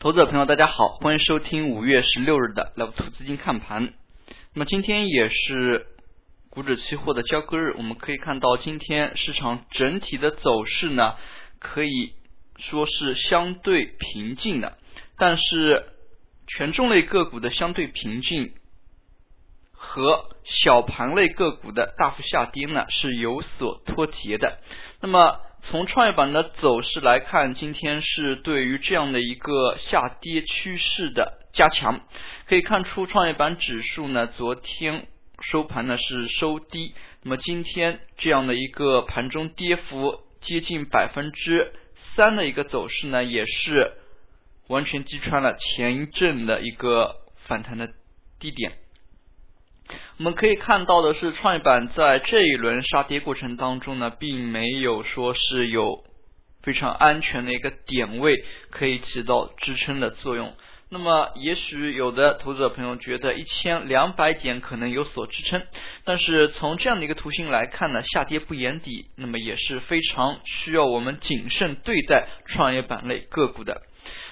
投资者朋友，大家好，欢迎收听五月十六日的 Love 图资金看盘。那么今天也是股指期货的交割日，我们可以看到今天市场整体的走势呢，可以说是相对平静的，但是权重类个股的相对平静和小盘类个股的大幅下跌呢是有所脱节的。那么从创业板的走势来看，今天是对于这样的一个下跌趋势的加强。可以看出，创业板指数呢，昨天收盘呢是收低，那么今天这样的一个盘中跌幅接近百分之三的一个走势呢，也是完全击穿了前一阵的一个反弹的低点。我们可以看到的是，创业板在这一轮杀跌过程当中呢，并没有说是有非常安全的一个点位可以起到支撑的作用。那么，也许有的投资者朋友觉得一千两百点可能有所支撑，但是从这样的一个图形来看呢，下跌不言底，那么也是非常需要我们谨慎对待创业板类个股的。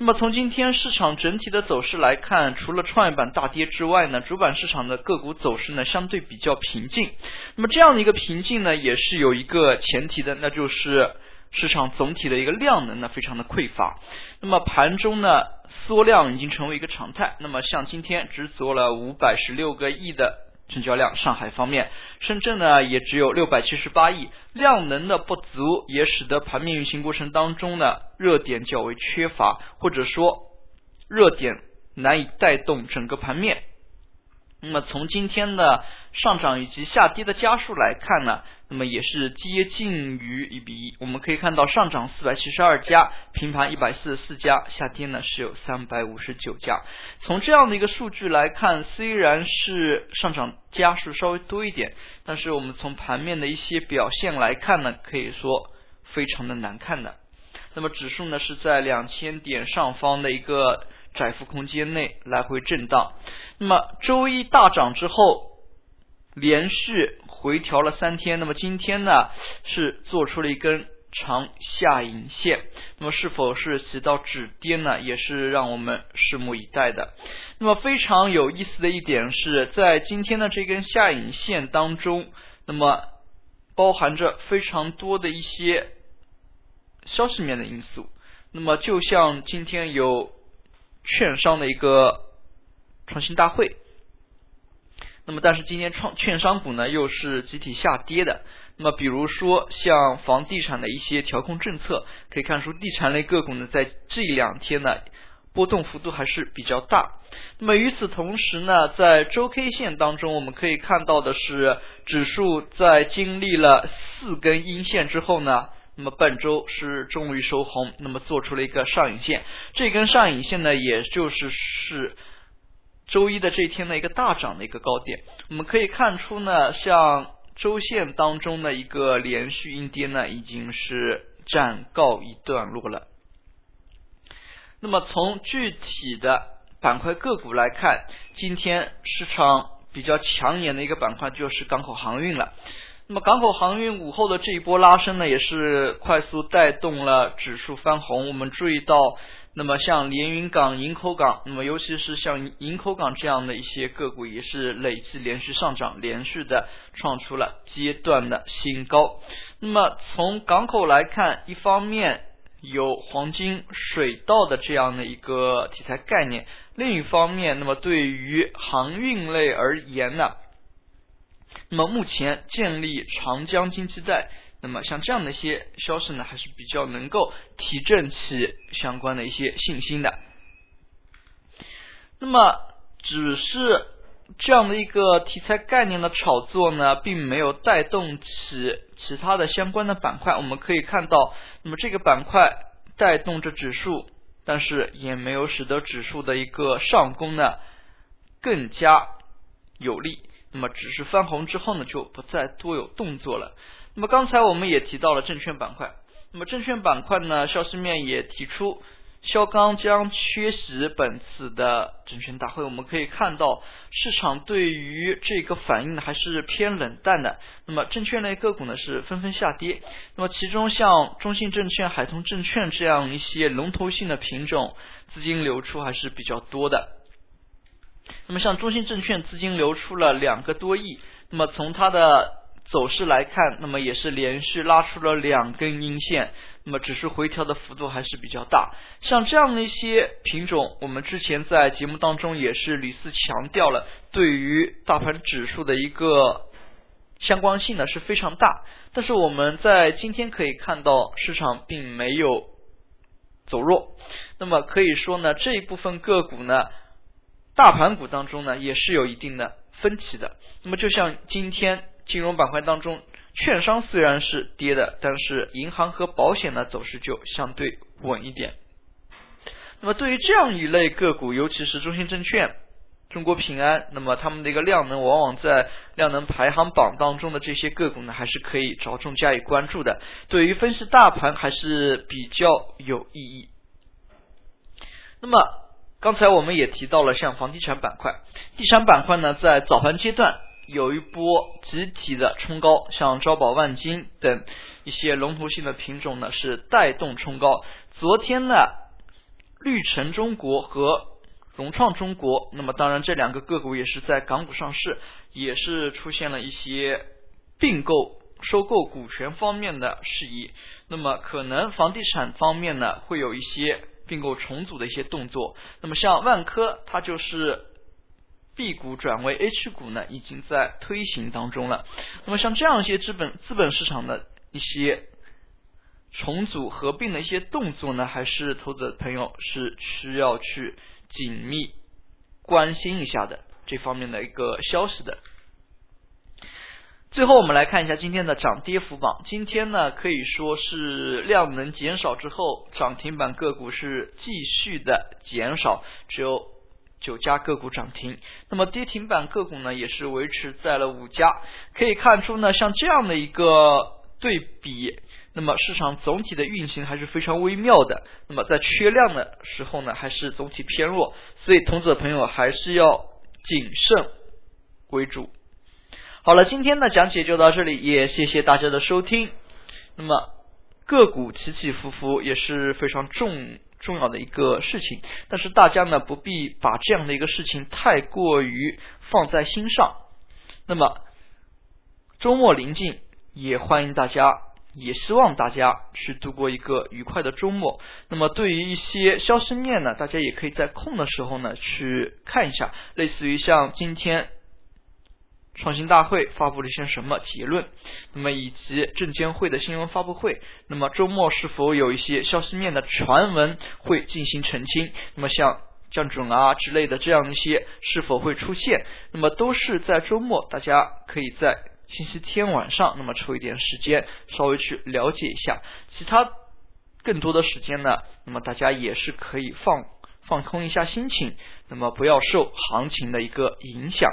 那么从今天市场整体的走势来看，除了创业板大跌之外呢，主板市场的个股走势呢相对比较平静。那么这样的一个平静呢，也是有一个前提的，那就是市场总体的一个量能呢非常的匮乏。那么盘中呢缩量已经成为一个常态。那么像今天只做了五百十六个亿的。成交量，上海方面，深圳呢也只有六百七十八亿，量能的不足也使得盘面运行过程当中呢热点较为缺乏，或者说热点难以带动整个盘面。那么从今天的上涨以及下跌的家数来看呢，那么也是接近于一比一。我们可以看到上涨四百七十二家，平盘一百四十四家，下跌呢是有三百五十九家。从这样的一个数据来看，虽然是上涨家数稍微多一点，但是我们从盘面的一些表现来看呢，可以说非常的难看的。那么指数呢是在两千点上方的一个。窄幅空间内来回震荡，那么周一大涨之后，连续回调了三天，那么今天呢是做出了一根长下影线，那么是否是起到止跌呢？也是让我们拭目以待的。那么非常有意思的一点是在今天的这根下影线当中，那么包含着非常多的一些消息面的因素，那么就像今天有。券商的一个创新大会，那么但是今天创券商股呢又是集体下跌的。那么比如说像房地产的一些调控政策，可以看出地产类个股呢在这两天呢波动幅度还是比较大。那么与此同时呢，在周 K 线当中，我们可以看到的是指数在经历了四根阴线之后呢。那么本周是终于收红，那么做出了一个上影线，这根上影线呢，也就是是周一的这一天的一个大涨的一个高点。我们可以看出呢，像周线当中的一个连续阴跌呢，已经是暂告一段落了。那么从具体的板块个股来看，今天市场比较抢眼的一个板块就是港口航运了。那么港口航运午后的这一波拉升呢，也是快速带动了指数翻红。我们注意到，那么像连云港、营口港，那么尤其是像营口港这样的一些个股，也是累计连续上涨，连续的创出了阶段的新高。那么从港口来看，一方面有黄金水稻的这样的一个题材概念，另一方面，那么对于航运类而言呢？那么目前建立长江经济带，那么像这样的一些消息呢，还是比较能够提振起相关的一些信心的。那么只是这样的一个题材概念的炒作呢，并没有带动起其他的相关的板块。我们可以看到，那么这个板块带动着指数，但是也没有使得指数的一个上攻呢更加有利。那么只是翻红之后呢，就不再多有动作了。那么刚才我们也提到了证券板块，那么证券板块呢，消息面也提出，肖钢将缺席本次的证券大会，我们可以看到市场对于这个反应呢还是偏冷淡的。那么证券类个股呢是纷纷下跌。那么其中像中信证券、海通证券这样一些龙头性的品种，资金流出还是比较多的。那么像中信证券资金流出了两个多亿，那么从它的走势来看，那么也是连续拉出了两根阴线。那么指数回调的幅度还是比较大，像这样的一些品种，我们之前在节目当中也是屡次强调了，对于大盘指数的一个相关性呢是非常大。但是我们在今天可以看到，市场并没有走弱，那么可以说呢，这一部分个股呢，大盘股当中呢也是有一定的分歧的。那么就像今天金融板块当中。券商虽然是跌的，但是银行和保险的走势就相对稳一点。那么对于这样一类个股，尤其是中信证券、中国平安，那么他们的一个量能往往在量能排行榜当中的这些个股呢，还是可以着重加以关注的。对于分析大盘还是比较有意义。那么刚才我们也提到了像房地产板块，地产板块呢在早盘阶段。有一波集体的冲高，像招宝万金等一些龙头性的品种呢，是带动冲高。昨天呢，绿城中国和融创中国，那么当然这两个个股也是在港股上市，也是出现了一些并购、收购股权方面的事宜。那么可能房地产方面呢，会有一些并购重组的一些动作。那么像万科，它就是。B 股转为 H 股呢，已经在推行当中了。那么像这样一些资本资本市场的一些重组合并的一些动作呢，还是投资者朋友是需要去紧密关心一下的这方面的一个消息的。最后我们来看一下今天的涨跌幅榜。今天呢可以说是量能减少之后，涨停板个股是继续的减少，只有。九家个股涨停，那么跌停板个股呢也是维持在了五家。可以看出呢，像这样的一个对比，那么市场总体的运行还是非常微妙的。那么在缺量的时候呢，还是总体偏弱，所以投资者朋友还是要谨慎为主。好了，今天的讲解就到这里，也谢谢大家的收听。那么个股起起伏伏也是非常重。重要的一个事情，但是大家呢不必把这样的一个事情太过于放在心上。那么周末临近，也欢迎大家，也希望大家去度过一个愉快的周末。那么对于一些消息面呢，大家也可以在空的时候呢去看一下，类似于像今天。创新大会发布了一些什么结论？那么以及证监会的新闻发布会，那么周末是否有一些消息面的传闻会进行澄清？那么像降准啊之类的这样一些是否会出现？那么都是在周末，大家可以在星期天晚上，那么抽一点时间稍微去了解一下。其他更多的时间呢，那么大家也是可以放放空一下心情，那么不要受行情的一个影响。